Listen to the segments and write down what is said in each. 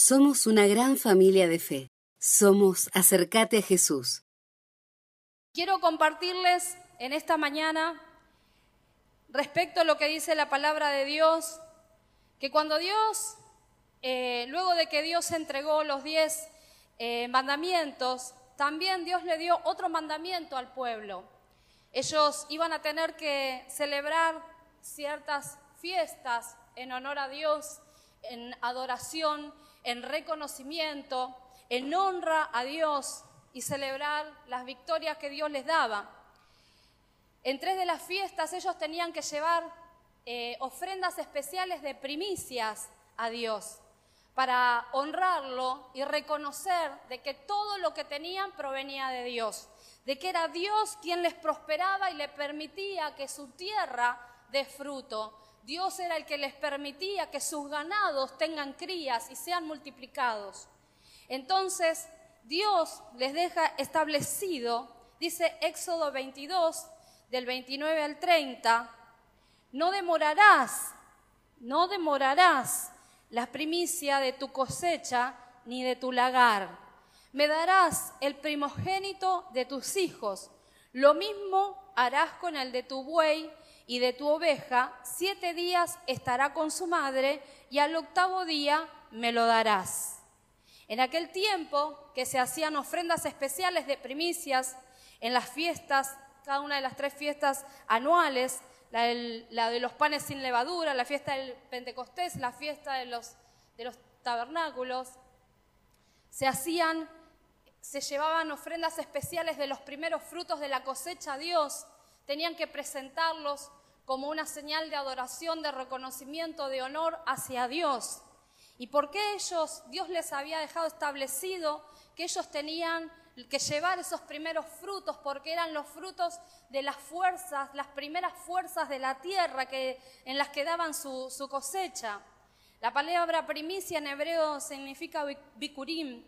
Somos una gran familia de fe. Somos Acercate a Jesús. Quiero compartirles en esta mañana respecto a lo que dice la palabra de Dios, que cuando Dios, eh, luego de que Dios entregó los diez eh, mandamientos, también Dios le dio otro mandamiento al pueblo. Ellos iban a tener que celebrar ciertas fiestas en honor a Dios, en adoración, en reconocimiento, en honra a Dios y celebrar las victorias que Dios les daba. En tres de las fiestas ellos tenían que llevar eh, ofrendas especiales de primicias a Dios para honrarlo y reconocer de que todo lo que tenían provenía de Dios, de que era Dios quien les prosperaba y le permitía que su tierra dé fruto. Dios era el que les permitía que sus ganados tengan crías y sean multiplicados. Entonces, Dios les deja establecido, dice Éxodo 22, del 29 al 30, no demorarás, no demorarás la primicia de tu cosecha ni de tu lagar. Me darás el primogénito de tus hijos. Lo mismo harás con el de tu buey y de tu oveja. Siete días estará con su madre y al octavo día me lo darás. En aquel tiempo que se hacían ofrendas especiales de primicias en las fiestas cada una de las tres fiestas anuales, la, de los panes sin levadura, la fiesta del Pentecostés, la fiesta de los, de los tabernáculos, se hacían, se llevaban ofrendas especiales de los primeros frutos de la cosecha a Dios, tenían que presentarlos como una señal de adoración, de reconocimiento, de honor hacia Dios. ¿Y por qué ellos, Dios les había dejado establecido que ellos tenían que llevar esos primeros frutos, porque eran los frutos de las fuerzas, las primeras fuerzas de la tierra que, en las que daban su, cosecha. La palabra primicia en hebreo significa bikurim,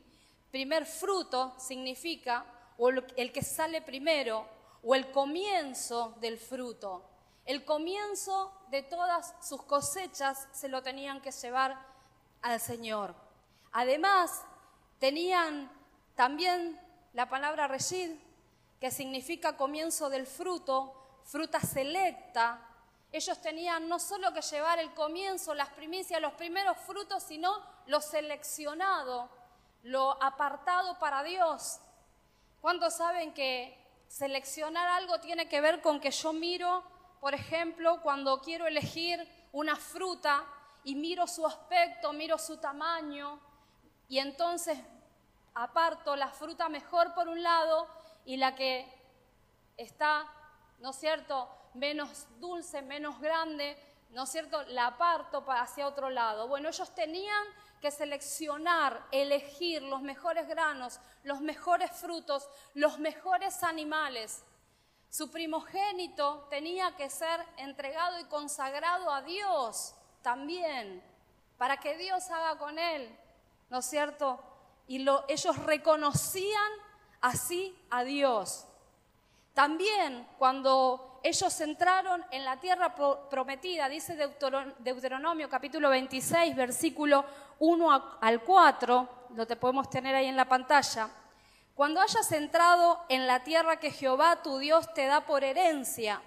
primer fruto significa o el que sale primero, o el comienzo del fruto. El comienzo de todas sus cosechas se lo tenían que llevar al Señor. Además, tenían también la palabra reshid, que significa comienzo del fruto, fruta selecta. Ellos tenían no solo que llevar el comienzo, las primicias, los primeros frutos, sino lo seleccionado, lo apartado para Dios. ¿Cuántos saben que seleccionar algo tiene que ver con que yo miro, por ejemplo, cuando quiero elegir una fruta y miro su aspecto, miro su tamaño, y entonces aparto la fruta mejor por un lado y la que está, ¿no es cierto?, menos dulce, menos grande, ¿no es cierto?, la aparto hacia otro lado. Bueno, ellos tenían que seleccionar, elegir los mejores granos, los mejores frutos, los mejores animales. Su primogénito tenía que ser entregado y consagrado a Dios también, para que Dios haga con él, ¿no es cierto?, y ellos reconocían así a Dios. También cuando ellos entraron en la tierra prometida, dice Deuteronomio capítulo 26, versículo 1 al 4, lo te podemos tener ahí en la pantalla. Cuando hayas entrado en la tierra que Jehová tu Dios te da por herencia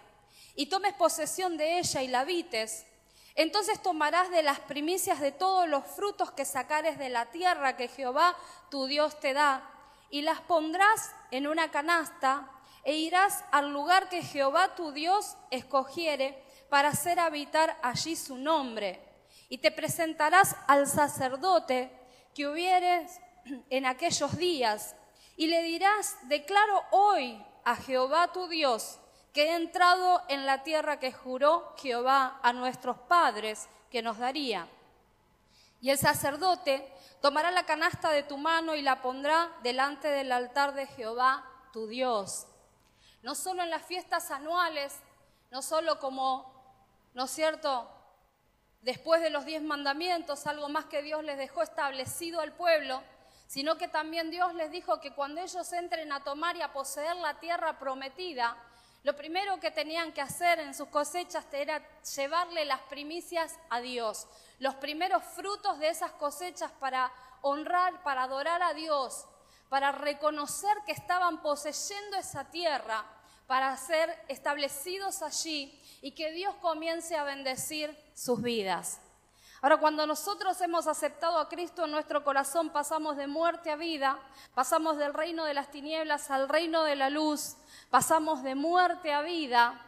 y tomes posesión de ella y la habites, entonces tomarás de las primicias de todos los frutos que sacares de la tierra que Jehová tu Dios te da, y las pondrás en una canasta, e irás al lugar que Jehová tu Dios escogiere para hacer habitar allí su nombre. Y te presentarás al sacerdote que hubieres en aquellos días, y le dirás, declaro hoy a Jehová tu Dios, que he entrado en la tierra que juró Jehová a nuestros padres que nos daría. Y el sacerdote tomará la canasta de tu mano y la pondrá delante del altar de Jehová, tu Dios. No solo en las fiestas anuales, no solo como, ¿no es cierto?, después de los diez mandamientos, algo más que Dios les dejó establecido al pueblo, sino que también Dios les dijo que cuando ellos entren a tomar y a poseer la tierra prometida, lo primero que tenían que hacer en sus cosechas era llevarle las primicias a Dios, los primeros frutos de esas cosechas para honrar, para adorar a Dios, para reconocer que estaban poseyendo esa tierra, para ser establecidos allí y que Dios comience a bendecir sus vidas. Ahora, cuando nosotros hemos aceptado a Cristo en nuestro corazón, pasamos de muerte a vida, pasamos del reino de las tinieblas al reino de la luz, pasamos de muerte a vida.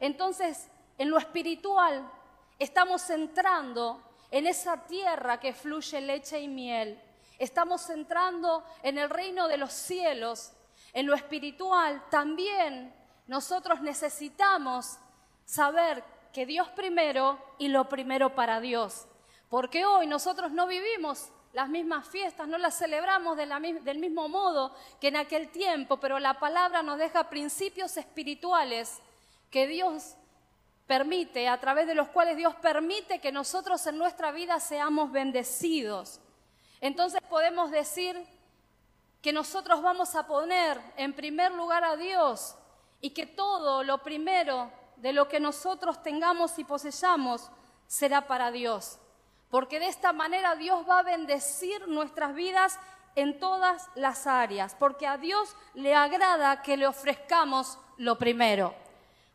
Entonces, en lo espiritual, estamos entrando en esa tierra que fluye leche y miel. Estamos entrando en el reino de los cielos. En lo espiritual también nosotros necesitamos saber que Dios primero y lo primero para Dios. Porque hoy nosotros no vivimos las mismas fiestas, no las celebramos del mismo modo que en aquel tiempo, pero la palabra nos deja principios espirituales que Dios permite, a través de los cuales Dios permite que nosotros en nuestra vida seamos bendecidos. Entonces podemos decir que nosotros vamos a poner en primer lugar a Dios y que todo lo primero de lo que nosotros tengamos y poseyamos será para Dios. Porque de esta manera Dios va a bendecir nuestras vidas en todas las áreas, porque a Dios le agrada que le ofrezcamos lo primero.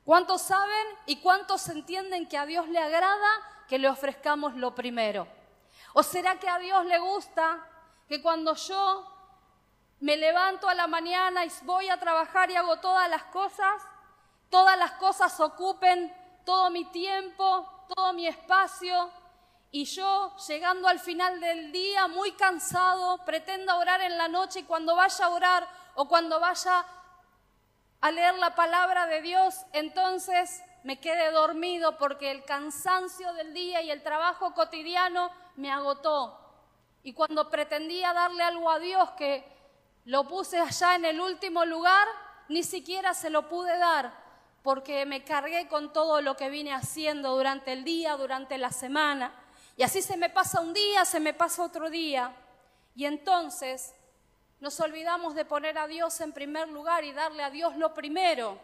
¿Cuántos saben y cuántos entienden que a Dios le agrada que le ofrezcamos lo primero? ¿O será que a Dios le gusta que cuando yo me levanto a la mañana y voy a trabajar y hago todas las cosas, todas las cosas ocupen todo mi tiempo, todo mi espacio, y yo, llegando al final del día muy cansado, pretenda orar en la noche y cuando vaya a orar o cuando vaya a leer la palabra de Dios, entonces me quede dormido porque el cansancio del día y el trabajo cotidiano me agotó. Y cuando pretendía darle algo a Dios que lo puse allá en el último lugar, ni siquiera se lo pude dar porque me cargué con todo lo que vine haciendo durante el día, durante la semana. Y así se me pasa un día, se me pasa otro día. Y entonces nos olvidamos de poner a Dios en primer lugar y darle a Dios lo primero.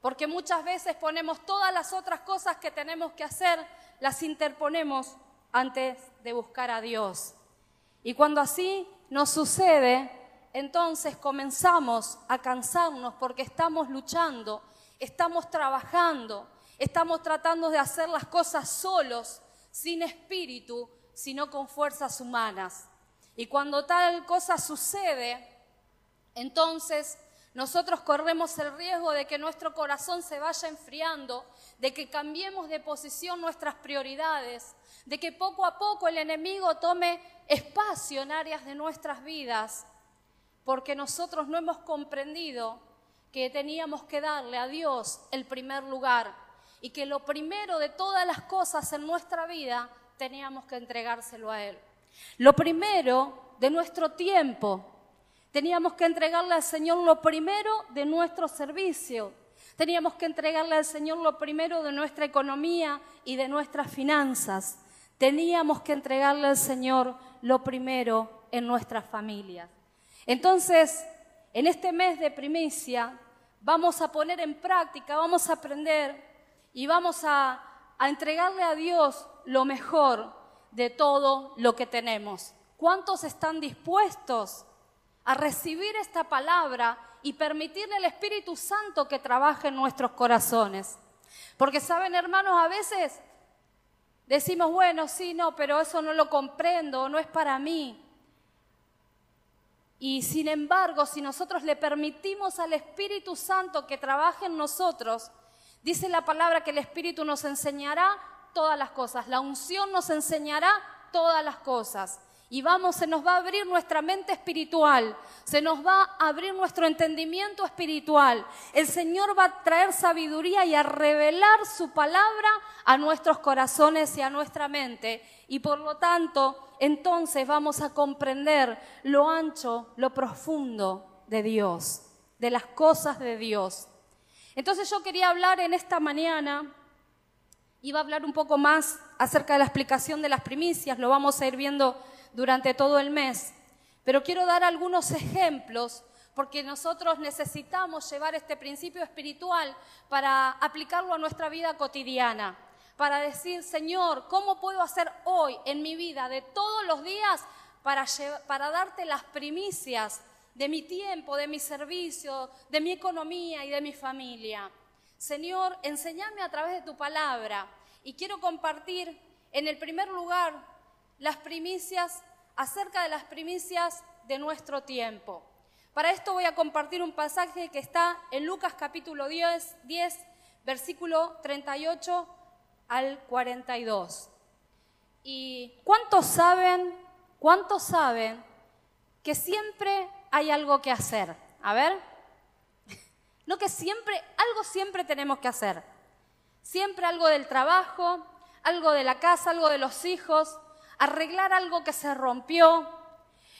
Porque muchas veces ponemos todas las otras cosas que tenemos que hacer, las interponemos antes de buscar a Dios. Y cuando así nos sucede, entonces comenzamos a cansarnos porque estamos luchando estamos trabajando, estamos tratando de hacer las cosas solos, sin espíritu, sino con fuerzas humanas. Y cuando tal cosa sucede, entonces nosotros corremos el riesgo de que nuestro corazón se vaya enfriando, de que cambiemos de posición nuestras prioridades, de que poco a poco el enemigo tome espacio en áreas de nuestras vidas, porque nosotros no hemos comprendido que teníamos que darle a Dios el primer lugar y que lo primero de todas las cosas en nuestra vida teníamos que entregárselo a Él. Lo primero de nuestro tiempo, teníamos que entregarle al Señor lo primero de nuestro servicio, teníamos que entregarle al Señor lo primero de nuestra economía y de nuestras finanzas, teníamos que entregarle al Señor lo primero en nuestras familias. Entonces, en este mes de primicia, vamos a poner en práctica, vamos a aprender y vamos a, entregarle a Dios lo mejor de todo lo que tenemos. ¿Cuántos están dispuestos a recibir esta palabra y permitirle al Espíritu Santo que trabaje en nuestros corazones? Porque saben, hermanos, a veces decimos, bueno, sí, no, pero eso no lo comprendo, no es para mí. Y sin embargo, si nosotros le permitimos al Espíritu Santo que trabaje en nosotros, dice la palabra que el Espíritu nos enseñará todas las cosas, la unción nos enseñará todas las cosas. Y vamos, se nos va a abrir nuestra mente espiritual, se nos va a abrir nuestro entendimiento espiritual. El Señor va a traer sabiduría y a revelar su palabra a nuestros corazones y a nuestra mente. Y por lo tanto, entonces vamos a comprender lo ancho, lo profundo de Dios, de las cosas de Dios. Entonces yo quería hablar en esta mañana, iba a hablar un poco más acerca de la explicación de las primicias, lo vamos a ir viendo durante todo el mes, pero quiero dar algunos ejemplos porque nosotros necesitamos llevar este principio espiritual para aplicarlo a nuestra vida cotidiana, para decir, Señor, ¿cómo puedo hacer hoy en mi vida de todos los días para, darte las primicias de mi tiempo, de mi servicio, de mi economía y de mi familia? Señor, enséñame a través de tu palabra y quiero compartir en el primer lugar las primicias acerca de las primicias de nuestro tiempo. Para esto voy a compartir un pasaje que está en Lucas capítulo 10, 10 versículo 38 al 42. ¿Y cuántos saben, cuántos saben que siempre hay algo que hacer? A ver, no que siempre, algo siempre tenemos que hacer. Siempre algo del trabajo, algo de la casa, algo de los hijos, arreglar algo que se rompió.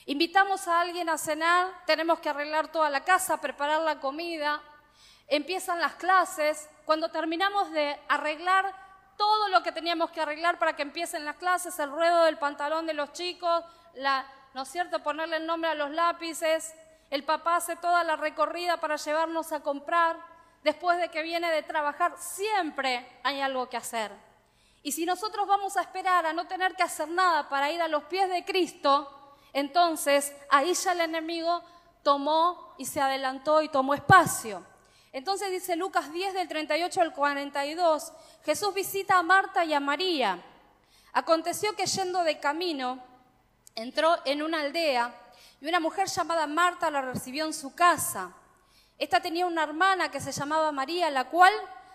Invitamos a alguien a cenar, tenemos que arreglar toda la casa, preparar la comida. Empiezan las clases. Cuando terminamos de arreglar todo lo que teníamos que arreglar para que empiecen las clases, el ruedo del pantalón de los chicos, ¿no es cierto?, ponerle el nombre a los lápices. El papá hace toda la recorrida para llevarnos a comprar. Después de que viene de trabajar, siempre hay algo que hacer. Y si nosotros vamos a esperar a no tener que hacer nada para ir a los pies de Cristo, entonces ahí ya el enemigo tomó y se adelantó y tomó espacio. Entonces dice Lucas 10 del 38 al 42, Jesús visita a Marta y a María. Aconteció que yendo de camino, entró en una aldea y una mujer llamada Marta la recibió en su casa. Esta tenía una hermana que se llamaba María, la cual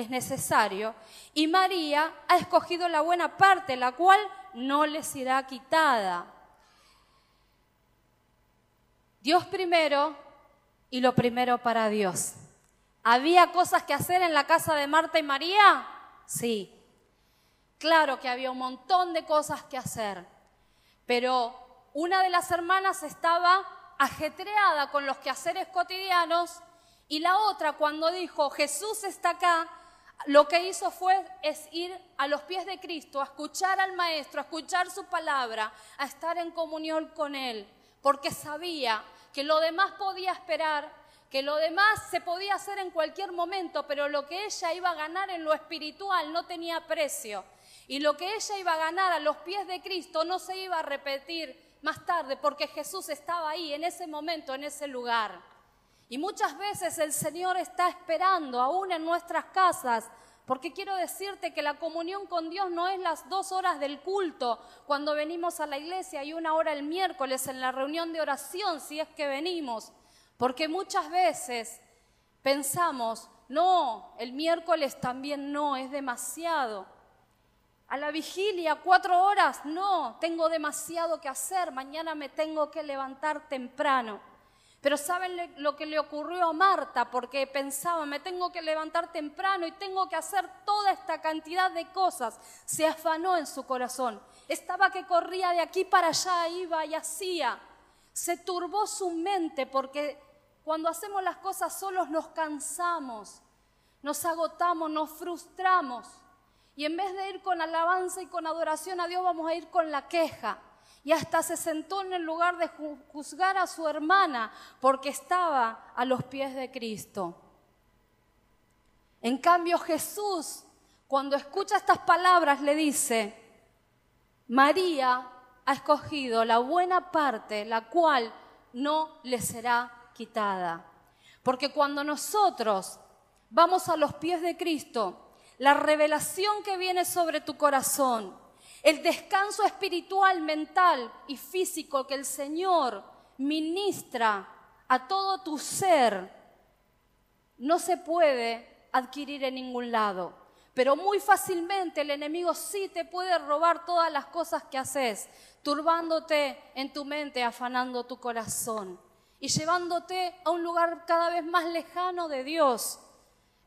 es necesario. Y María ha escogido la buena parte, la cual no le será quitada. Dios primero y lo primero para Dios. ¿Había cosas que hacer en la casa de Marta y María? Sí. Claro que había un montón de cosas que hacer, pero una de las hermanas estaba ajetreada con los quehaceres cotidianos y la otra cuando dijo, Jesús está acá, lo que hizo fue es ir a los pies de Cristo, a escuchar al Maestro, a escuchar su palabra, a estar en comunión con Él, porque sabía que lo demás podía esperar, que lo demás se podía hacer en cualquier momento, pero lo que ella iba a ganar en lo espiritual no tenía precio. Y lo que ella iba a ganar a los pies de Cristo no se iba a repetir más tarde, porque Jesús estaba ahí, en ese momento, en ese lugar. Y muchas veces el Señor está esperando, aún en nuestras casas, porque quiero decirte que la comunión con Dios no es las dos horas del culto cuando venimos a la iglesia y una hora el miércoles en la reunión de oración, si es que venimos. Porque muchas veces pensamos, no, el miércoles también no, es demasiado. A la vigilia, cuatro horas, no, tengo demasiado que hacer, mañana me tengo que levantar temprano. Pero ¿saben lo que le ocurrió a Marta? Porque pensaba, me tengo que levantar temprano y tengo que hacer toda esta cantidad de cosas. Se afanó en su corazón. Estaba que corría de aquí para allá, iba y hacía. Se turbó su mente porque cuando hacemos las cosas solos nos cansamos, nos agotamos, nos frustramos. Y en vez de ir con alabanza y con adoración a Dios, vamos a ir con la queja y hasta se sentó en el lugar de juzgar a su hermana porque estaba a los pies de Cristo. En cambio Jesús, cuando escucha estas palabras, le dice, María ha escogido la buena parte, la cual no le será quitada. Porque cuando nosotros vamos a los pies de Cristo, la revelación que viene sobre tu corazón, el descanso espiritual, mental y físico que el Señor ministra a todo tu ser no se puede adquirir en ningún lado. Pero muy fácilmente el enemigo sí te puede robar todas las cosas que haces, turbándote en tu mente, afanando tu corazón y llevándote a un lugar cada vez más lejano de Dios.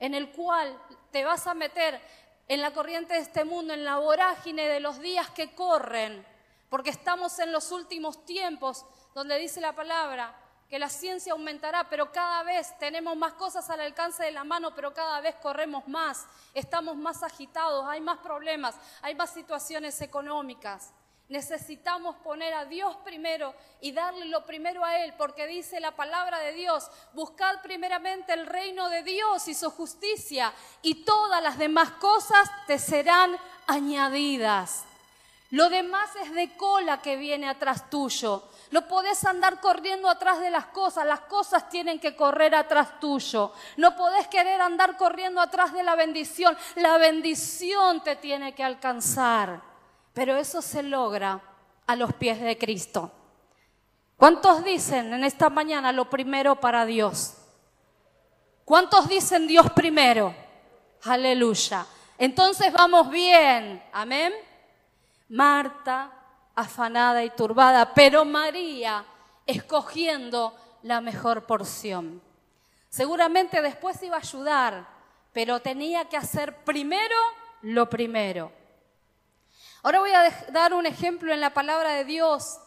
en el cual te vas a meter en la corriente de este mundo, en la vorágine de los días que corren, porque estamos en los últimos tiempos donde dice la palabra que la ciencia aumentará, pero cada vez tenemos más cosas al alcance de la mano, pero cada vez corremos más, estamos más agitados, hay más problemas, hay más situaciones económicas. Necesitamos poner a Dios primero y darle lo primero a Él, porque dice la palabra de Dios, buscad primeramente el reino de Dios y su justicia, y todas las demás cosas te serán añadidas. Lo demás es de cola que viene atrás tuyo. No podés andar corriendo atrás de las cosas, las cosas tienen que correr atrás tuyo. No podés querer andar corriendo atrás de la bendición, la bendición te tiene que alcanzar. Pero eso se logra a los pies de Cristo. ¿Cuántos dicen en esta mañana lo primero para Dios? ¿Cuántos dicen Dios primero? Aleluya. Entonces vamos bien. Amén. Marta, afanada y turbada, pero María escogiendo la mejor porción. Seguramente después iba a ayudar, pero tenía que hacer primero lo primero. Ahora voy a dar un ejemplo en la palabra de Dios,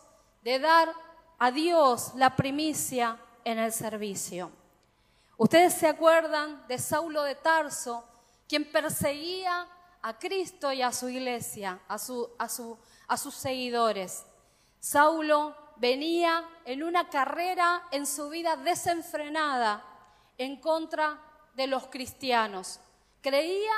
de dar a Dios la primicia en el servicio. Ustedes se acuerdan de Saulo de Tarso, quien perseguía a Cristo y a su iglesia, a, a sus seguidores. Saulo venía en una carrera en su vida desenfrenada en contra de los cristianos. Creía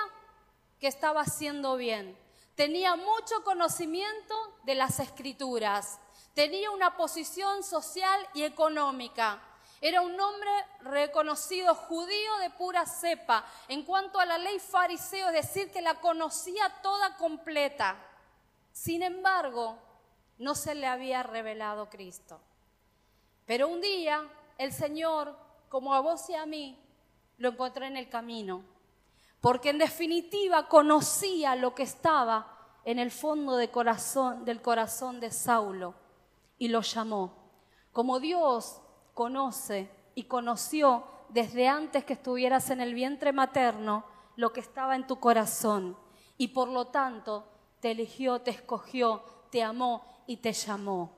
que estaba haciendo bien, tenía mucho conocimiento de las escrituras, tenía una posición social y económica. Era un hombre reconocido judío de pura cepa. En cuanto a la ley fariseo, es decir, que la conocía toda completa. Sin embargo, no se le había revelado Cristo. Pero un día el Señor, como a vos y a mí, lo encontré en el camino porque en definitiva conocía lo que estaba en el fondo del corazón de Saulo y lo llamó. Como Dios conoce y conoció desde antes que estuvieras en el vientre materno lo que estaba en tu corazón y por lo tanto te eligió, te escogió, te amó y te llamó.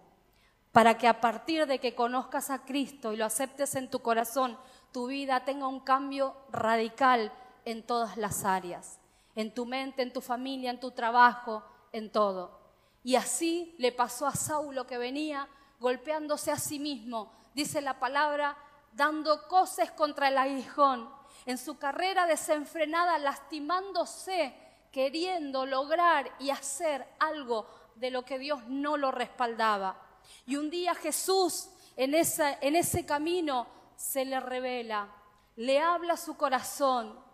Para que a partir de que conozcas a Cristo y lo aceptes en tu corazón, tu vida tenga un cambio radical en todas las áreas, en tu mente, en tu familia, en tu trabajo, en todo. Y así le pasó a Saulo que venía golpeándose a sí mismo, dice la palabra, dando coces contra el aguijón, en su carrera desenfrenada, lastimándose, queriendo lograr y hacer algo de lo que Dios no lo respaldaba. Y un día Jesús en, en ese camino se le revela, le habla su corazón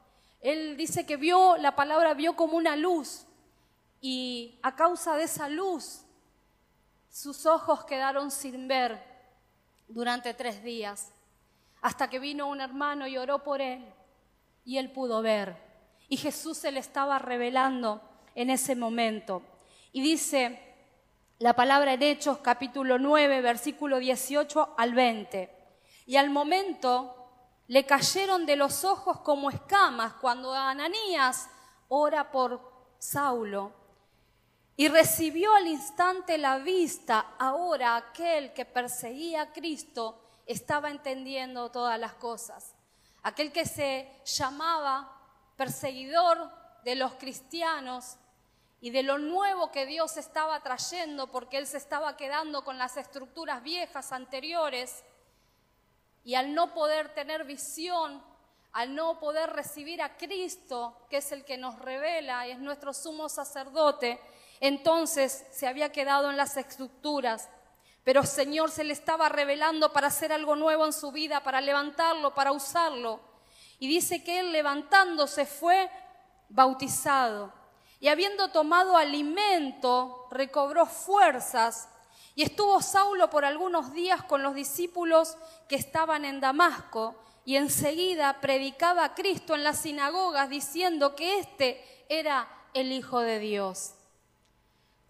él dice que vio, la palabra vio como una luz y a causa de esa luz sus ojos quedaron sin ver durante tres días, hasta que vino un hermano y oró por él y él pudo ver. Y Jesús se le estaba revelando en ese momento. Y dice la palabra en Hechos capítulo 9, versículo 18 al 20. Y al momento le cayeron de los ojos como escamas cuando Ananías ora por Saulo y recibió al instante la vista. Ahora aquel que perseguía a Cristo estaba entendiendo todas las cosas. Aquel que se llamaba perseguidor de los cristianos y de lo nuevo que Dios estaba trayendo porque él se estaba quedando con las estructuras viejas anteriores y al no poder tener visión, al no poder recibir a Cristo, que es el que nos revela y es nuestro sumo sacerdote, entonces se había quedado en las estructuras. Pero Señor se le estaba revelando para hacer algo nuevo en su vida, para levantarlo, para usarlo. Y dice que él levantándose fue bautizado. Y habiendo tomado alimento, recobró fuerzas y estuvo Saulo por algunos días con los discípulos que estaban en Damasco y enseguida predicaba a Cristo en las sinagogas diciendo que éste era el Hijo de Dios.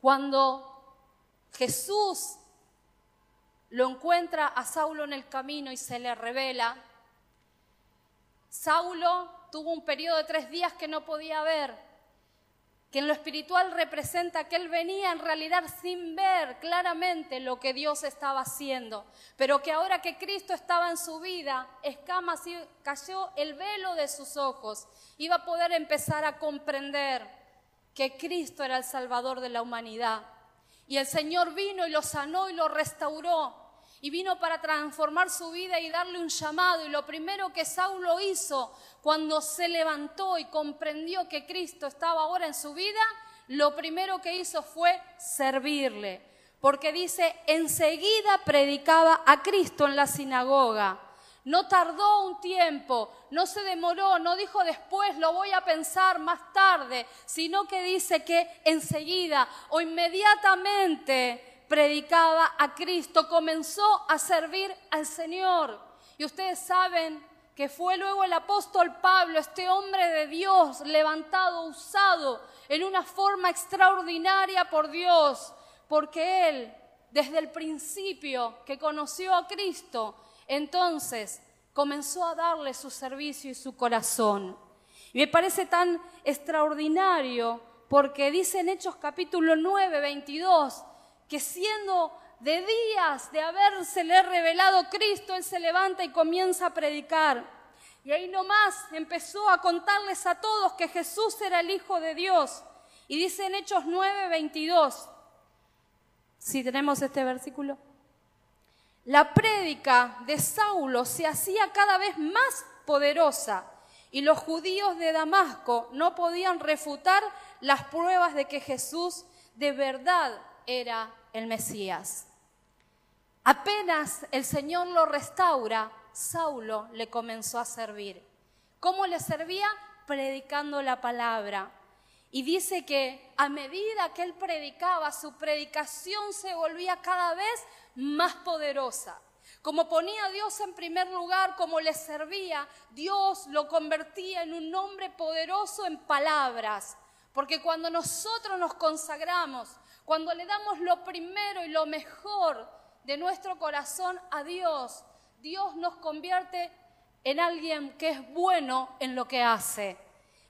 Cuando Jesús lo encuentra a Saulo en el camino y se le revela, Saulo tuvo un periodo de tres días que no podía ver, que en lo espiritual representa que él venía en realidad sin ver claramente lo que Dios estaba haciendo, pero que ahora que Cristo estaba en su vida, escamas y cayó el velo de sus ojos, iba a poder empezar a comprender que Cristo era el Salvador de la humanidad. Y el Señor vino y lo sanó y lo restauró y vino para transformar su vida y darle un llamado. Y lo primero que Saulo hizo cuando se levantó y comprendió que Cristo estaba ahora en su vida, lo primero que hizo fue servirle. Porque dice, enseguida predicaba a Cristo en la sinagoga. No tardó un tiempo, no se demoró, no dijo después, lo voy a pensar más tarde, sino que dice que enseguida o inmediatamente predicaba a Cristo, comenzó a servir al Señor. Y ustedes saben que fue luego el apóstol Pablo, este hombre de Dios, levantado, usado en una forma extraordinaria por Dios, porque él, desde el principio que conoció a Cristo, entonces comenzó a darle su servicio y su corazón. Y me parece tan extraordinario porque dice en Hechos capítulo 9, 22, que siendo de días de habérsele revelado Cristo, Él se levanta y comienza a predicar. Y ahí nomás empezó a contarles a todos que Jesús era el Hijo de Dios. Y dice en Hechos 9, 22, si tenemos este versículo, la prédica de Saulo se hacía cada vez más poderosa y los judíos de Damasco no podían refutar las pruebas de que Jesús de verdad era el Mesías. Apenas el Señor lo restaura, Saulo le comenzó a servir. ¿Cómo le servía? Predicando la palabra. Y dice que a medida que él predicaba, su predicación se volvía cada vez más poderosa. Como ponía a Dios en primer lugar, como le servía, Dios lo convertía en un hombre poderoso en palabras. Porque cuando nosotros nos consagramos, cuando le damos lo primero y lo mejor de nuestro corazón a Dios, Dios nos convierte en alguien que es bueno en lo que hace.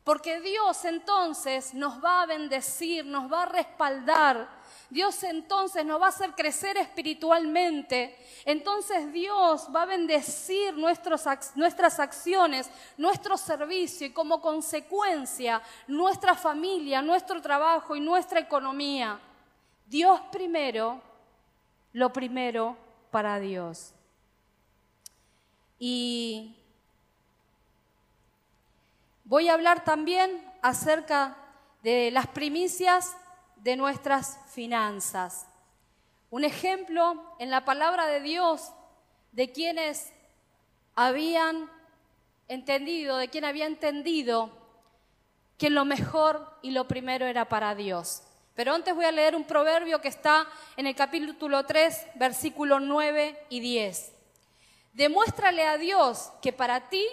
Porque Dios entonces nos va a bendecir, nos va a respaldar. Dios entonces nos va a hacer crecer espiritualmente. Entonces Dios va a bendecir nuestras acciones, nuestro servicio y como consecuencia nuestra familia, nuestro trabajo y nuestra economía. Dios primero, lo primero para Dios. Y voy a hablar también acerca de las primicias de nuestras finanzas. Un ejemplo en la palabra de Dios de quienes habían entendido, de quien había entendido que lo mejor y lo primero era para Dios. Pero antes voy a leer un proverbio que está en el capítulo 3, versículos 9 y 10. Demuéstrale a Dios que para ti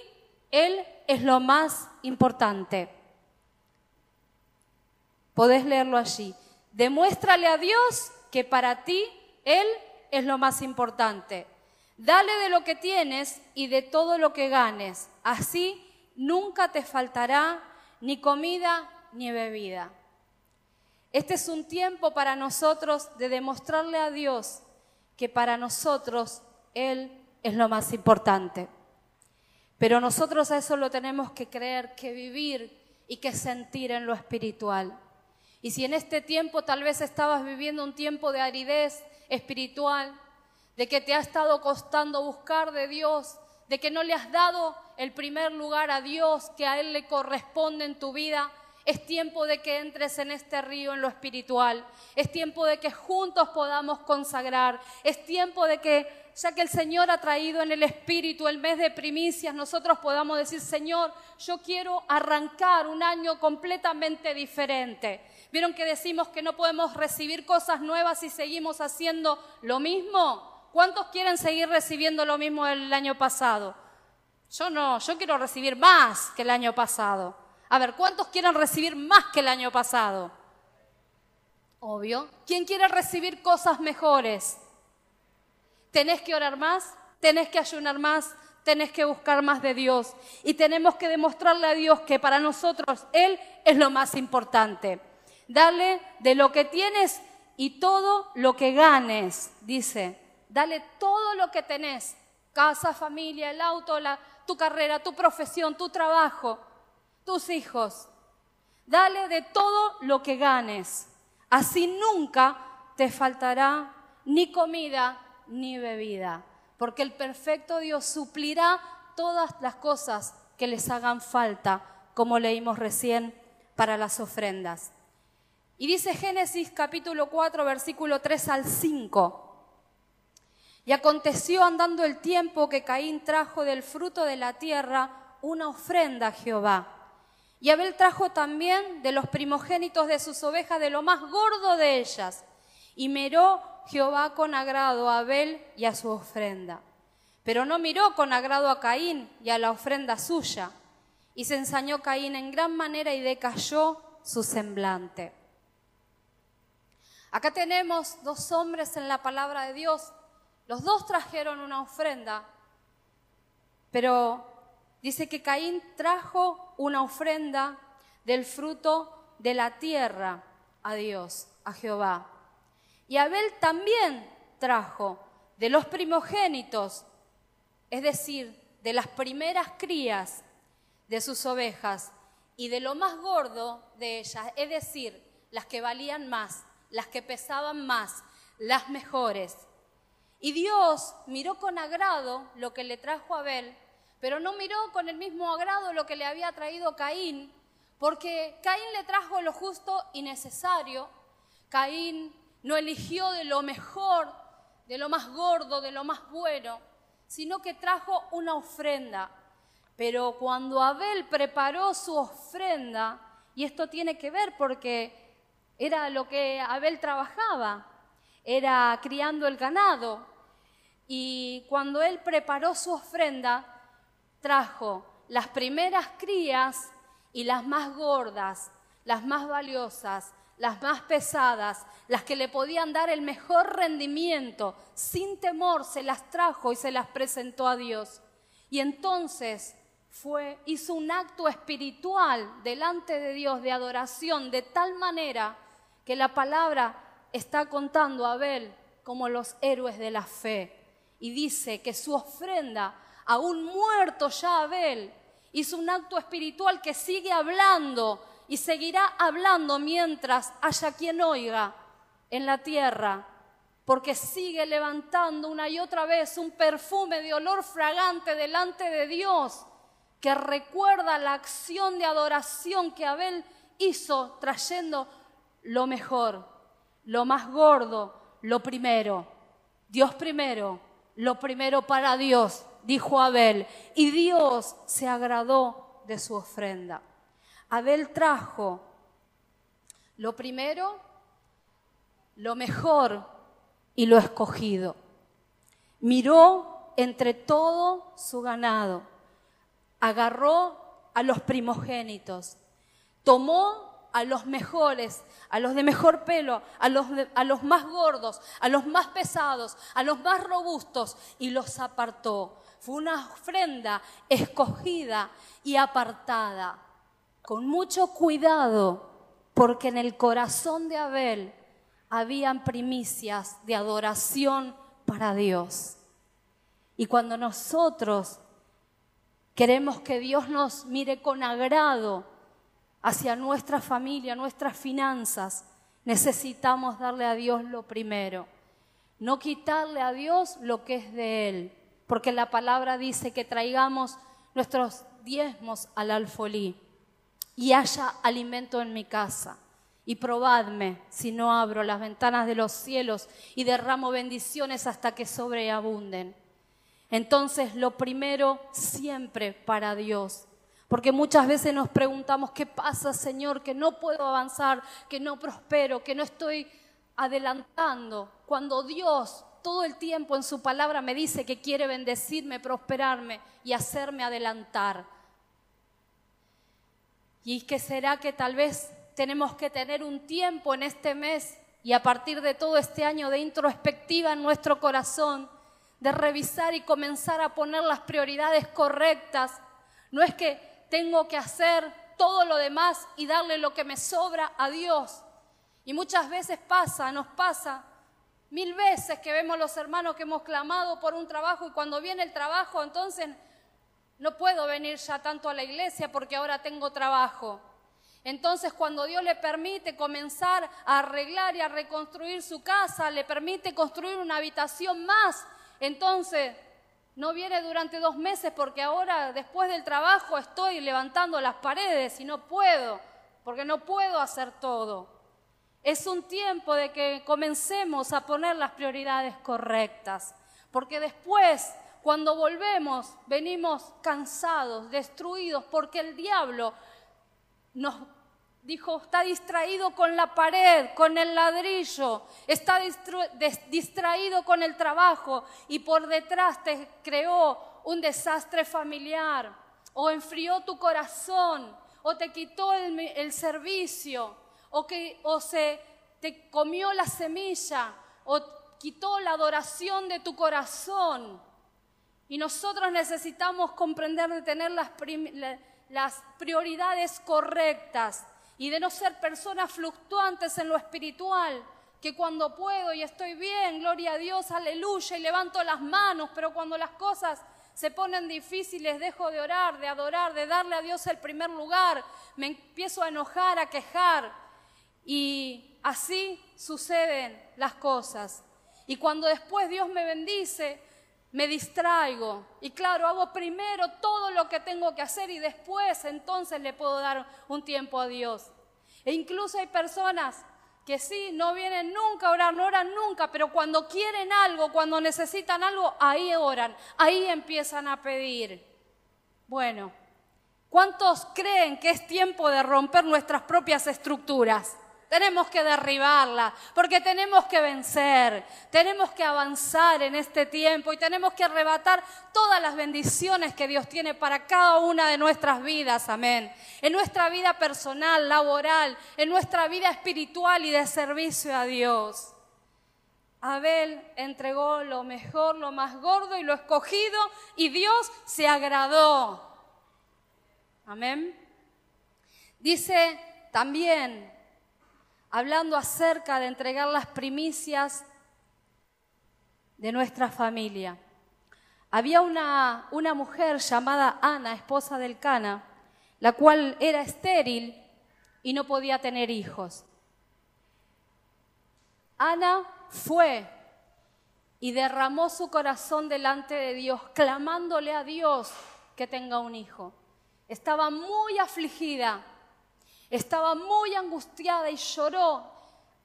Él es lo más importante. Podés leerlo allí. Demuéstrale a Dios que para ti Él es lo más importante. Dale de lo que tienes y de todo lo que ganes. Así nunca te faltará ni comida ni bebida. Este es un tiempo para nosotros de demostrarle a Dios que para nosotros Él es lo más importante. Pero nosotros a eso lo tenemos que creer, que vivir y que sentir en lo espiritual. Y si en este tiempo tal vez estabas viviendo un tiempo de aridez espiritual, de que te ha estado costando buscar de Dios, de que no le has dado el primer lugar a Dios que a Él le corresponde en tu vida, es tiempo de que entres en este río en lo espiritual. Es tiempo de que juntos podamos consagrar. Es tiempo de que, ya que el Señor ha traído en el espíritu el mes de primicias, nosotros podamos decir, Señor, yo quiero arrancar un año completamente diferente. ¿Vieron que decimos que no podemos recibir cosas nuevas si seguimos haciendo lo mismo? ¿Cuántos quieren seguir recibiendo lo mismo del año pasado? Yo no, yo quiero recibir más que el año pasado. A ver, ¿cuántos quieren recibir más que el año pasado? Obvio. ¿Quién quiere recibir cosas mejores? ¿Tenés que orar más? ¿Tenés que ayunar más? tenés que buscar más de Dios y tenemos que demostrarle a Dios que para nosotros Él es lo más importante. Dale de lo que tienes y todo lo que ganes, dice. Dale todo lo que tenés, casa, familia, el auto, la, tu carrera, tu profesión, tu trabajo, tus hijos. Dale de todo lo que ganes. Así nunca te faltará ni comida ni bebida, porque el perfecto Dios suplirá todas las cosas que les hagan falta, como leímos recién para las ofrendas. Y dice Génesis capítulo 4, versículo 3 al 5. Y aconteció andando el tiempo que Caín trajo del fruto de la tierra una ofrenda a Jehová. Y Abel trajo también de los primogénitos de sus ovejas de lo más gordo de ellas. Y miró Jehová con agrado a Abel y a su ofrenda. Pero no miró con agrado a Caín y a la ofrenda suya. Y se ensañó Caín en gran manera y decayó su semblante. Acá tenemos dos hombres en la palabra de Dios. Los dos trajeron una ofrenda, pero dice que Caín trajo una ofrenda del fruto de la tierra a Dios, a Jehová. Y Abel también trajo de los primogénitos, es decir, de las primeras crías de sus ovejas y de lo más gordo de ellas, es decir, las que valían más, las que pesaban más, las mejores. Y Dios miró con agrado lo que le trajo a Abel, pero no miró con el mismo agrado lo que le había traído Caín, porque Caín le trajo lo justo y necesario. Caín no eligió de lo mejor, de lo más gordo, de lo más bueno, sino que trajo una ofrenda. Pero cuando Abel preparó su ofrenda, y esto tiene que ver porque era lo que Abel trabajaba, era criando el ganado. Y cuando él preparó su ofrenda, trajo las primeras crías y las más gordas, las más valiosas, las más pesadas, las que le podían dar el mejor rendimiento, sin temor se las trajo y se las presentó a Dios. Y entonces fue hizo un acto espiritual delante de Dios de adoración de tal manera que la palabra está contando a Abel como los héroes de la fe. Y dice que su ofrenda, aún muerto ya Abel, hizo un acto espiritual que sigue hablando y seguirá hablando mientras haya quien oiga en la tierra, porque sigue levantando una y otra vez un perfume de olor fragante delante de Dios, que recuerda la acción de adoración que Abel hizo trayendo lo mejor, lo más gordo, lo primero. Dios primero, lo primero para Dios, dijo Abel. Y Dios se agradó de su ofrenda. Abel trajo lo primero, lo mejor y lo escogido. Miró entre todo su ganado, agarró a los primogénitos, tomó a los mejores, a los de mejor pelo, a los, a los más gordos, a los más pesados, a los más robustos, y los apartó. Fue una ofrenda escogida y apartada, con mucho cuidado, porque en el corazón de Abel habían primicias de adoración para Dios. Y cuando nosotros queremos que Dios nos mire con agrado, hacia nuestra familia, nuestras finanzas, necesitamos darle a Dios lo primero. No quitarle a Dios lo que es de Él, porque la palabra dice que traigamos nuestros diezmos al alfolí y haya alimento en mi casa. Y probadme si no abro las ventanas de los cielos y derramo bendiciones hasta que sobreabunden. Entonces lo primero siempre para Dios porque muchas veces nos preguntamos, ¿qué pasa, Señor? Que no puedo avanzar, que no prospero, que no estoy adelantando. Cuando Dios todo el tiempo en su palabra me dice que quiere bendecirme, prosperarme y hacerme adelantar. Y que será que tal vez tenemos que tener un tiempo en este mes y a partir de todo este año de introspectiva en nuestro corazón, de revisar y comenzar a poner las prioridades correctas. No es que tengo que hacer todo lo demás y darle lo que me sobra a Dios. Y muchas veces pasa, nos pasa, mil veces que vemos los hermanos que hemos clamado por un trabajo y cuando viene el trabajo entonces no puedo venir ya tanto a la iglesia porque ahora tengo trabajo. Entonces cuando Dios le permite comenzar a arreglar y a reconstruir su casa, le permite construir una habitación más, entonces no viene durante dos meses porque ahora después del trabajo estoy levantando las paredes y no puedo, porque no puedo hacer todo. Es un tiempo de que comencemos a poner las prioridades correctas, porque después, cuando volvemos, venimos cansados, destruidos, porque el diablo nos dijo, está distraído con la pared, con el ladrillo, está distraído con el trabajo y por detrás te creó un desastre familiar o enfrió tu corazón o te quitó el, servicio o, que, o se te comió la semilla o quitó la adoración de tu corazón. Y nosotros necesitamos comprender de tener las, las prioridades correctas y de no ser personas fluctuantes en lo espiritual, que cuando puedo y estoy bien, gloria a Dios, aleluya, y levanto las manos, pero cuando las cosas se ponen difíciles, dejo de orar, de adorar, de darle a Dios el primer lugar, me empiezo a enojar, a quejar, y así suceden las cosas. Y cuando después Dios me bendice, me distraigo y claro, hago primero todo lo que tengo que hacer y después entonces le puedo dar un tiempo a Dios. E incluso hay personas que sí, no vienen nunca a orar, no oran nunca, pero cuando quieren algo, cuando necesitan algo, ahí oran, ahí empiezan a pedir. Bueno, ¿cuántos creen que es tiempo de romper nuestras propias estructuras? Tenemos que derribarla, porque tenemos que vencer, tenemos que avanzar en este tiempo y tenemos que arrebatar todas las bendiciones que Dios tiene para cada una de nuestras vidas, amén. En nuestra vida personal, laboral, en nuestra vida espiritual y de servicio a Dios. Abel entregó lo mejor, lo más gordo y lo escogido y Dios se agradó. Amén. Dice también hablando acerca de entregar las primicias de nuestra familia. Había una, una mujer llamada Ana, esposa del Cana, la cual era estéril y no podía tener hijos. Ana fue y derramó su corazón delante de Dios, clamándole a Dios que tenga un hijo. Estaba muy afligida estaba muy angustiada y lloró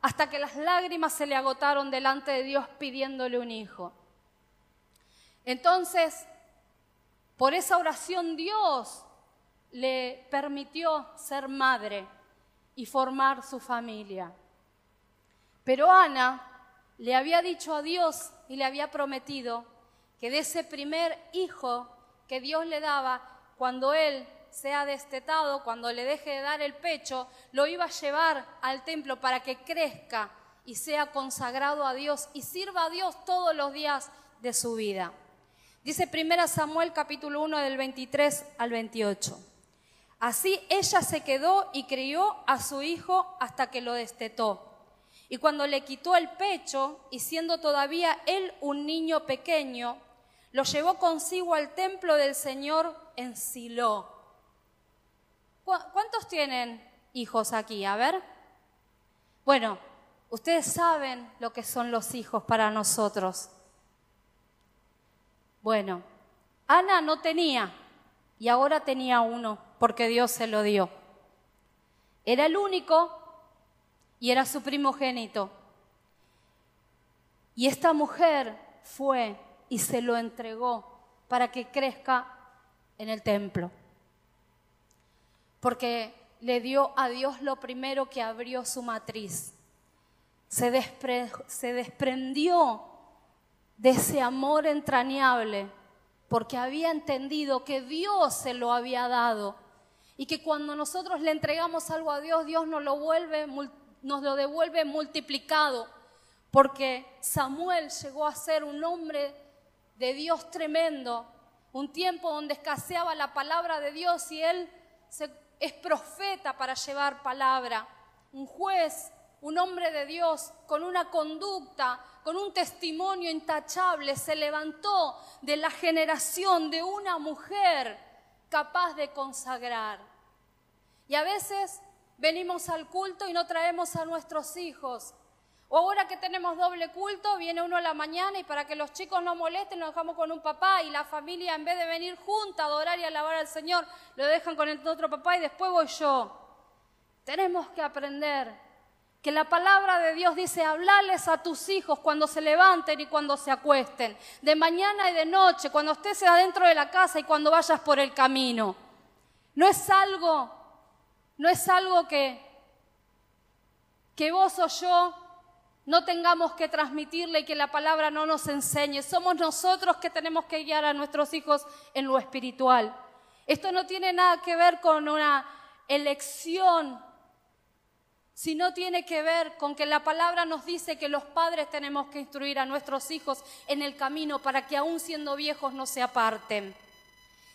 hasta que las lágrimas se le agotaron delante de Dios pidiéndole un hijo. Entonces, por esa oración Dios le permitió ser madre y formar su familia. Pero Ana le había dicho a Dios y le había prometido que de ese primer hijo que Dios le daba, cuando él sea destetado, cuando le deje de dar el pecho, lo iba a llevar al templo para que crezca y sea consagrado a Dios y sirva a Dios todos los días de su vida. Dice 1 Samuel capítulo 1 del 23 al 28. Así ella se quedó y crió a su hijo hasta que lo destetó. Y cuando le quitó el pecho, y siendo todavía él un niño pequeño, lo llevó consigo al templo del Señor en Silo ¿Cuántos tienen hijos aquí? A ver. Bueno, ustedes saben lo que son los hijos para nosotros. Bueno, Ana no tenía y ahora tenía uno porque Dios se lo dio. Era el único y era su primogénito. Y esta mujer fue y se lo entregó para que crezca en el templo porque le dio a Dios lo primero que abrió su matriz. Se, desprendió de ese amor entrañable porque había entendido que Dios se lo había dado y que cuando nosotros le entregamos algo a Dios, Dios nos lo, nos lo devuelve multiplicado, porque Samuel llegó a ser un hombre de Dios tremendo, un tiempo donde escaseaba la palabra de Dios y Él es profeta para llevar palabra, un juez, un hombre de Dios con una conducta, con un testimonio intachable, se levantó de la generación de una mujer capaz de consagrar. Y a veces venimos al culto y no traemos a nuestros hijos o ahora que tenemos doble culto, viene uno a la mañana y para que los chicos no molesten, lo dejamos con un papá y la familia en vez de venir junta a adorar y alabar al Señor, lo dejan con el otro papá y después voy yo. Tenemos que aprender que la palabra de Dios dice, hablarles a tus hijos cuando se levanten y cuando se acuesten, de mañana y de noche, cuando estés adentro de la casa y cuando vayas por el camino. No es algo, no es algo que, que vos o yo no tengamos que transmitirle y que la palabra no nos enseñe. Somos nosotros que tenemos que guiar a nuestros hijos en lo espiritual. Esto no tiene nada que ver con una elección, sino tiene que ver con que la palabra nos dice que los padres tenemos que instruir a nuestros hijos en el camino para que aún siendo viejos no se aparten.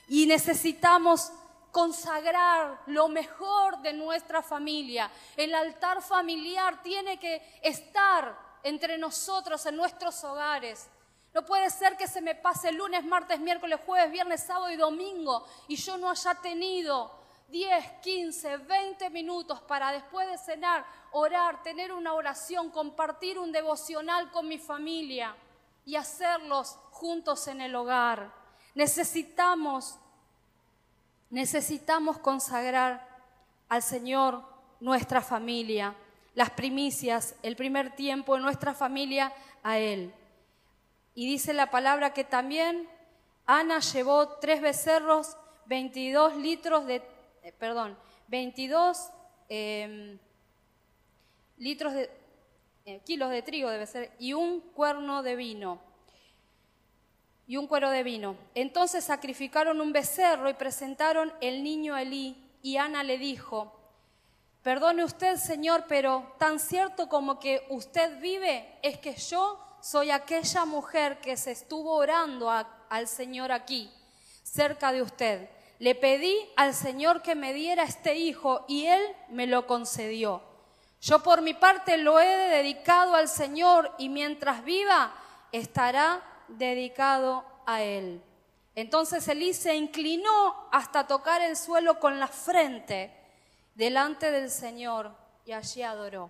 Y necesitamos consagrar lo mejor de nuestra familia. El altar familiar tiene que estar entre nosotros, en nuestros hogares. No puede ser que se me pase lunes, martes, miércoles, jueves, viernes, sábado y domingo y yo no haya tenido 10, 15, 20 minutos para después de cenar, orar, tener una oración, compartir un devocional con mi familia y hacerlos juntos en el hogar. Necesitamos Necesitamos consagrar al Señor nuestra familia, las primicias, el primer tiempo de nuestra familia a Él. Y dice la palabra que también Ana llevó tres becerros, 22 litros de, eh, perdón, 22 em, litros de, eh, kilos de trigo debe ser, y un cuerno de vino y un cuero de vino. Entonces sacrificaron un becerro y presentaron el niño a Elí. Y Ana le dijo, perdone usted, Señor, pero tan cierto como que usted vive es que yo soy aquella mujer que se estuvo orando al Señor aquí, cerca de usted. Le pedí al Señor que me diera este hijo y Él me lo concedió. Yo por mi parte lo he dedicado al Señor y mientras viva estará dedicado a él. Entonces Elí se inclinó hasta tocar el suelo con la frente delante del Señor y allí adoró.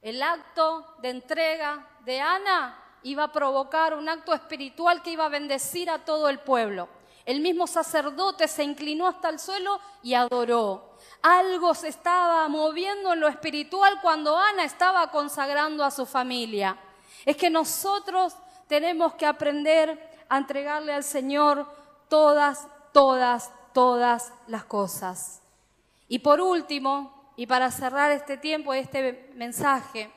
El acto de entrega de Ana iba a provocar un acto espiritual que iba a bendecir a todo el pueblo. El mismo sacerdote se inclinó hasta el suelo y adoró. Algo se estaba moviendo en lo espiritual cuando Ana estaba consagrando a su familia. Es que nosotros tenemos que aprender a entregarle al Señor todas, todas, todas las cosas. Y por último, y para cerrar este tiempo este mensaje,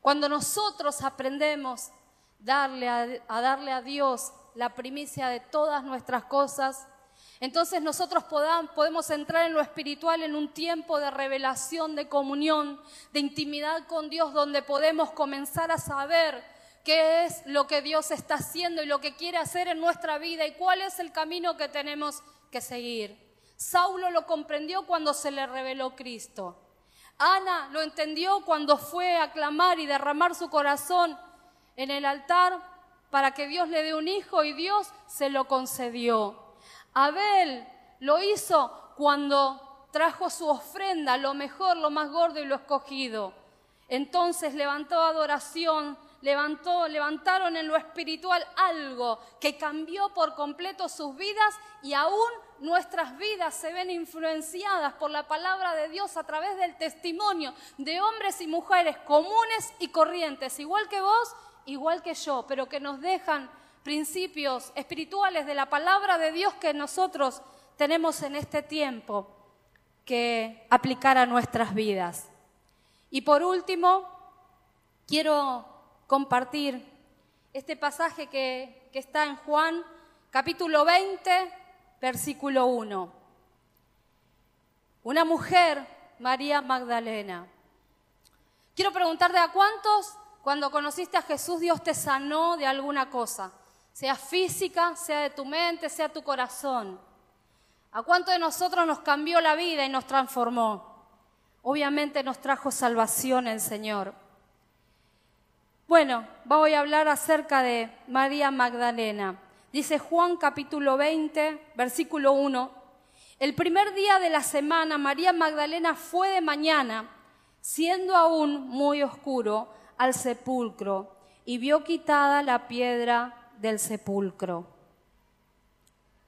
cuando nosotros aprendemos darle a, darle a Dios la primicia de todas nuestras cosas, entonces nosotros podemos entrar en lo espiritual en un tiempo de revelación, de comunión, de intimidad con Dios, donde podemos comenzar a saber qué es lo que Dios está haciendo y lo que quiere hacer en nuestra vida y cuál es el camino que tenemos que seguir. Saulo lo comprendió cuando se le reveló Cristo. Ana lo entendió cuando fue a clamar y derramar su corazón en el altar para que Dios le dé un hijo y Dios se lo concedió. Abel lo hizo cuando trajo su ofrenda, lo mejor, lo más gordo y lo escogido. Entonces levantó adoración levantó, levantaron en lo espiritual algo que cambió por completo sus vidas y aún nuestras vidas se ven influenciadas por la palabra de Dios a través del testimonio de hombres y mujeres comunes y corrientes, igual que vos, igual que yo, pero que nos dejan principios espirituales de la palabra de Dios que nosotros tenemos en este tiempo que aplicar a nuestras vidas. Y por último, quiero compartir este pasaje que, está en Juan capítulo 20, versículo 1. Una mujer, María Magdalena. Quiero preguntarte a cuántos cuando conociste a Jesús Dios te sanó de alguna cosa. sea física, sea de tu mente, sea tu corazón. ¿A cuánto de nosotros nos cambió la vida y nos transformó? Obviamente nos trajo salvación el Señor. Bueno, voy a hablar acerca de María Magdalena. Dice Juan capítulo 20, versículo 1. El primer día de la semana María Magdalena fue de mañana, siendo aún muy oscuro, al sepulcro y vio quitada la piedra del sepulcro.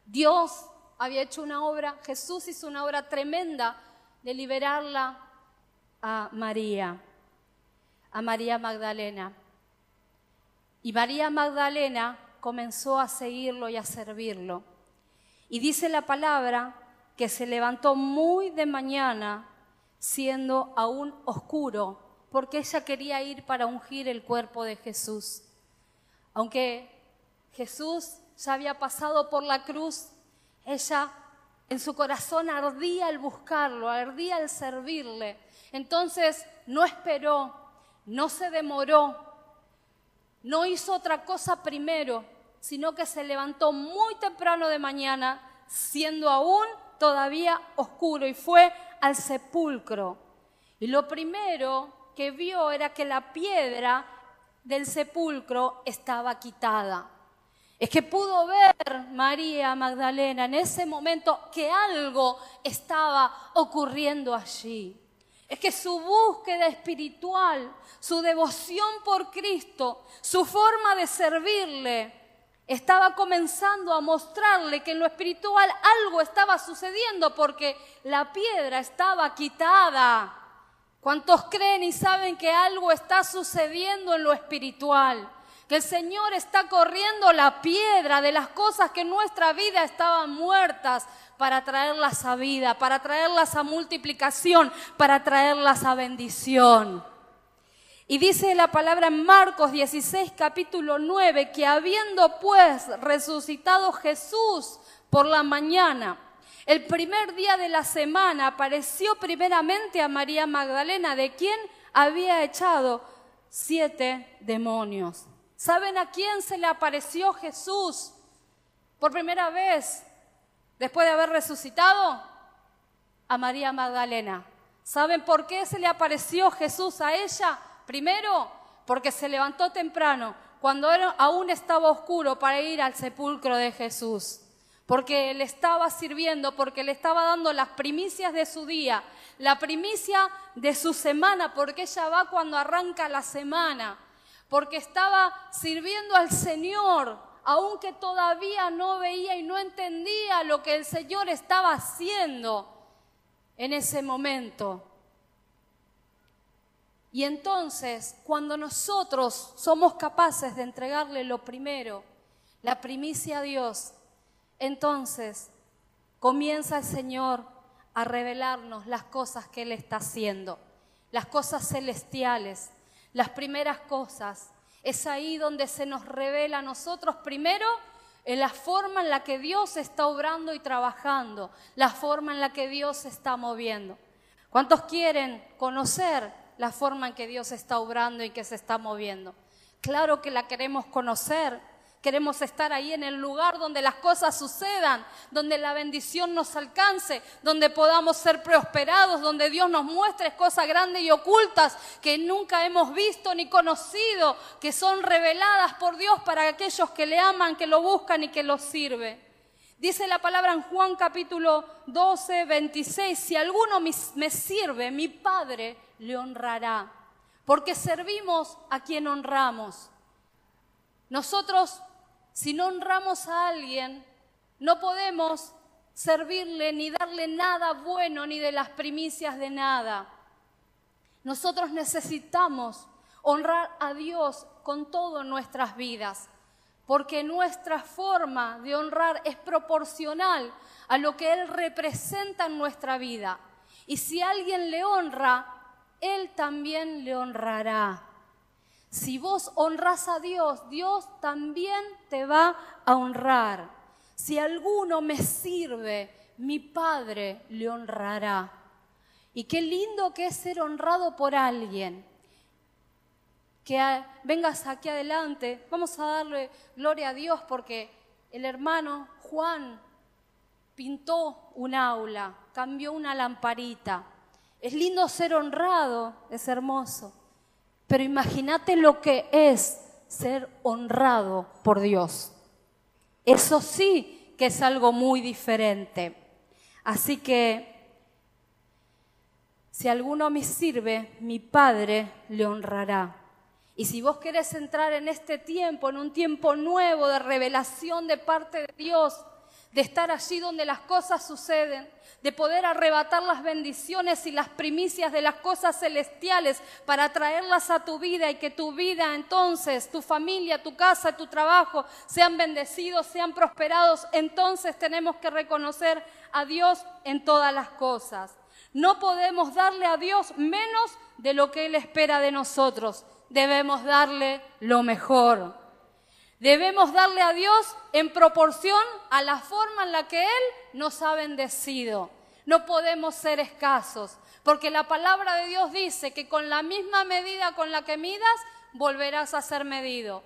Dios había hecho una obra, Jesús hizo una obra tremenda de liberarla a María, a María Magdalena. Y María Magdalena comenzó a seguirlo y a servirlo. Y dice la palabra que se levantó muy de mañana, siendo aún oscuro, porque ella quería ir para ungir el cuerpo de Jesús. Aunque Jesús ya había pasado por la cruz, ella en su corazón ardía el buscarlo, ardía el servirle. Entonces no esperó, no se demoró, no hizo otra cosa primero, sino que se levantó muy temprano de mañana, siendo aún todavía oscuro, y fue al sepulcro. Y lo primero que vio era que la piedra del sepulcro estaba quitada. Es que pudo ver María Magdalena en ese momento que algo estaba ocurriendo allí. Es que su búsqueda espiritual, su devoción por Cristo, su forma de servirle, estaba comenzando a mostrarle que en lo espiritual algo estaba sucediendo porque la piedra estaba quitada. ¿Cuántos creen y saben que algo está sucediendo en lo espiritual? El Señor está corriendo la piedra de las cosas que en nuestra vida estaban muertas, para traerlas a vida, para traerlas a multiplicación, para traerlas a bendición. Y dice la palabra en Marcos 16, capítulo 9, que habiendo pues resucitado Jesús por la mañana, el primer día de la semana apareció primeramente a María Magdalena, de quien había echado siete demonios. ¿Saben a quién se le apareció Jesús por primera vez? después de haber resucitado? A María Magdalena. ¿Saben por qué se le apareció Jesús a ella? Primero, porque se levantó temprano, cuando aún estaba oscuro, para ir al sepulcro de Jesús. Porque le estaba sirviendo, porque le estaba dando las primicias de su día, la primicia de su semana, porque ella va cuando arranca la semana, porque estaba sirviendo al Señor, aunque todavía no veía y no entendía lo que el Señor estaba haciendo en ese momento. Y entonces, cuando nosotros somos capaces de entregarle lo primero, la primicia a Dios, entonces comienza el Señor a revelarnos las cosas que Él está haciendo, las cosas celestiales, las primeras cosas es ahí donde se nos revela a nosotros primero en la forma en la que Dios está obrando y trabajando, la forma en la que Dios se está moviendo. ¿Cuántos quieren conocer la forma en que Dios está obrando y que se está moviendo? Claro que la queremos conocer, Queremos estar ahí en el lugar donde las cosas sucedan, donde la bendición nos alcance, donde podamos ser prosperados, donde Dios nos muestre cosas grandes y ocultas que nunca hemos visto ni conocido, que son reveladas por Dios para aquellos que le aman, que lo buscan y que lo sirven. Dice la palabra en Juan capítulo 12, 26, si alguno me sirve, mi Padre le honrará, porque servimos a quien honramos. Nosotros si no honramos a alguien, no podemos servirle ni darle nada bueno ni de las primicias de nada. Nosotros necesitamos honrar a Dios con todo nuestras vidas, porque nuestra forma de honrar es proporcional a lo que Él representa en nuestra vida. Y si alguien le honra, Él también le honrará. Si vos honras a Dios, Dios también te va a honrar. Si alguno me sirve, mi Padre le honrará. Y qué lindo que es ser honrado por alguien. que vengas aquí adelante. Vamos a darle gloria a Dios porque el hermano Juan pintó un aula, cambió una lamparita. Es lindo ser honrado, es hermoso. Pero imagínate lo que es ser honrado por Dios. Eso sí que es algo muy diferente. Así que si alguno me sirve, mi Padre le honrará. Y si vos querés entrar en este tiempo, en un tiempo nuevo de revelación de parte de Dios, de estar allí donde las cosas suceden, de poder arrebatar las bendiciones y las primicias de las cosas celestiales para traerlas a tu vida y que tu vida entonces, tu familia, tu casa, tu trabajo sean bendecidos, sean prosperados, entonces tenemos que reconocer a Dios en todas las cosas. No podemos darle a Dios menos de lo que Él espera de nosotros. Debemos darle lo mejor. Debemos darle a Dios en proporción a la forma en la que Él nos ha bendecido. No podemos ser escasos, porque la palabra de Dios dice que con la misma medida con la que midas, volverás a ser medido.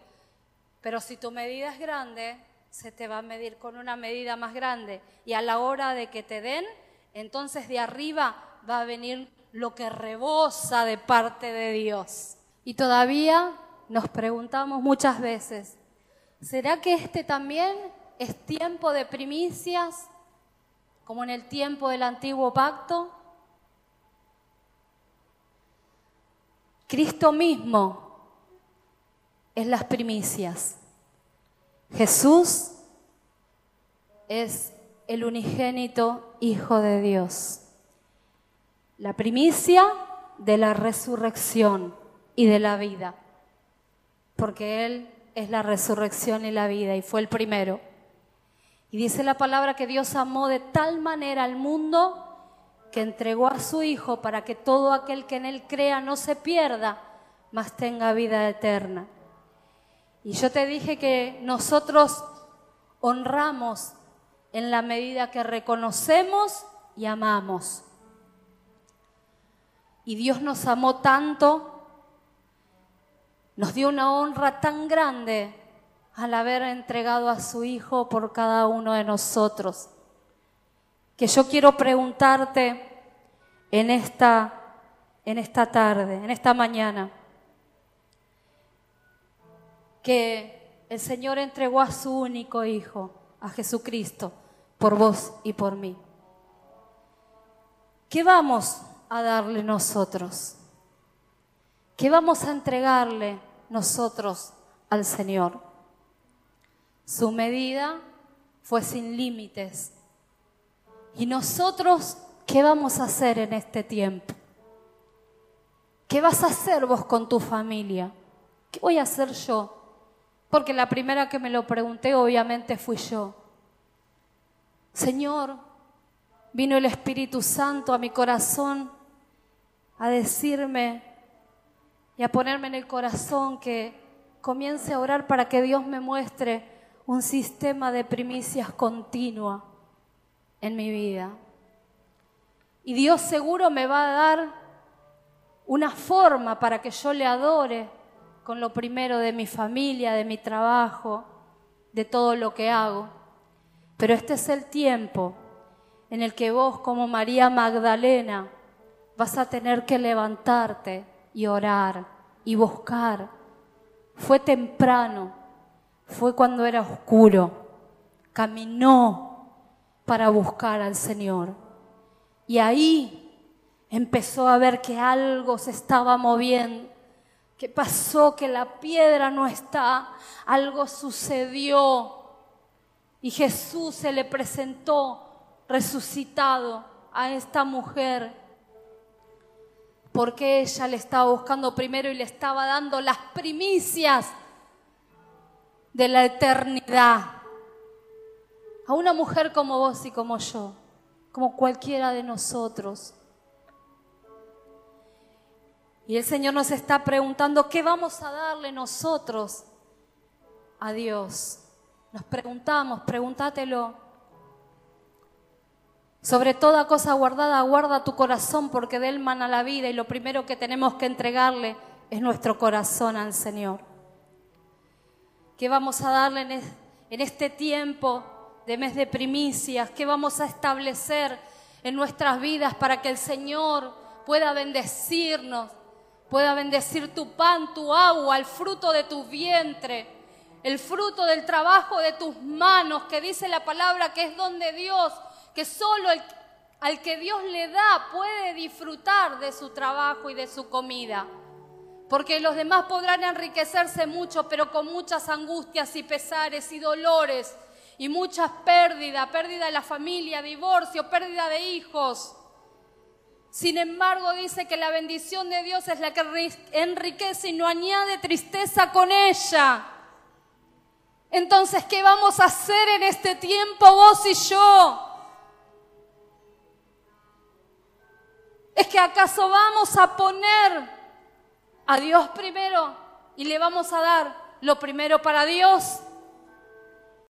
Pero si tu medida es grande, se te va a medir con una medida más grande. Y a la hora de que te den, entonces de arriba va a venir lo que rebosa de parte de Dios. Y todavía nos preguntamos muchas veces, ¿será que este también es tiempo de primicias como en el tiempo del antiguo pacto? Cristo mismo es las primicias. Jesús es el unigénito Hijo de Dios. La primicia de la resurrección y de la vida, porque Él es la resurrección y la vida y fue el primero. Y dice la palabra que Dios amó de tal manera al mundo que entregó a su Hijo para que todo aquel que en Él crea no se pierda, mas tenga vida eterna. Y yo te dije que nosotros honramos en la medida que reconocemos y amamos. Y Dios nos amó tanto, nos dio una honra tan grande al haber entregado a su Hijo por cada uno de nosotros, que yo quiero preguntarte en esta, en esta tarde, en esta mañana, que el Señor entregó a su único Hijo, a Jesucristo por vos y por mí. ¿Qué vamos a darle nosotros? ¿Qué vamos a entregarle nosotros al Señor? Su medida fue sin límites. ¿Y nosotros qué vamos a hacer en este tiempo? ¿Qué vas a hacer vos con tu familia? ¿Qué voy a hacer yo? Porque la primera que me lo pregunté obviamente fui yo. Señor, vino el Espíritu Santo a mi corazón a decirme y a ponerme en el corazón que comience a orar para que Dios me muestre un sistema de primicias continua en mi vida. Y Dios seguro me va a dar una forma para que yo le adore con lo primero de mi familia, de mi trabajo, de todo lo que hago. Pero este es el tiempo en el que vos como María Magdalena vas a tener que levantarte y orar y buscar. Fue temprano, fue cuando era oscuro, caminó para buscar al Señor. Y ahí empezó a ver que algo se estaba moviendo, que pasó, que la piedra no está, algo sucedió y Jesús se le presentó resucitado a esta mujer porque ella le estaba buscando primero y le estaba dando las primicias de la eternidad. A una mujer como vos y como yo, como cualquiera de nosotros. Y el Señor nos está preguntando, ¿qué vamos a darle nosotros a Dios? Nos preguntamos, pregúntatelo. Sobre toda cosa guardada, guarda tu corazón porque de él mana la vida y lo primero que tenemos que entregarle es nuestro corazón al Señor. ¿Qué vamos a darle en este tiempo de mes de primicias? ¿Qué vamos a establecer en nuestras vidas para que el Señor pueda bendecirnos, pueda bendecir tu pan, tu agua, el fruto de tu vientre, el fruto del trabajo de tus manos, que dice la palabra que es donde Dios, que solo el, al que Dios le da puede disfrutar de su trabajo y de su comida. Porque los demás podrán enriquecerse mucho, pero con muchas angustias y pesares y dolores y muchas pérdidas, pérdida de la familia, divorcio, pérdida de hijos. Sin embargo, dice que la bendición de Dios es la que enriquece y no añade tristeza con ella. Entonces, ¿qué vamos a hacer en este tiempo vos y yo? ¿Es que acaso vamos a poner a Dios primero y le vamos a dar lo primero para Dios?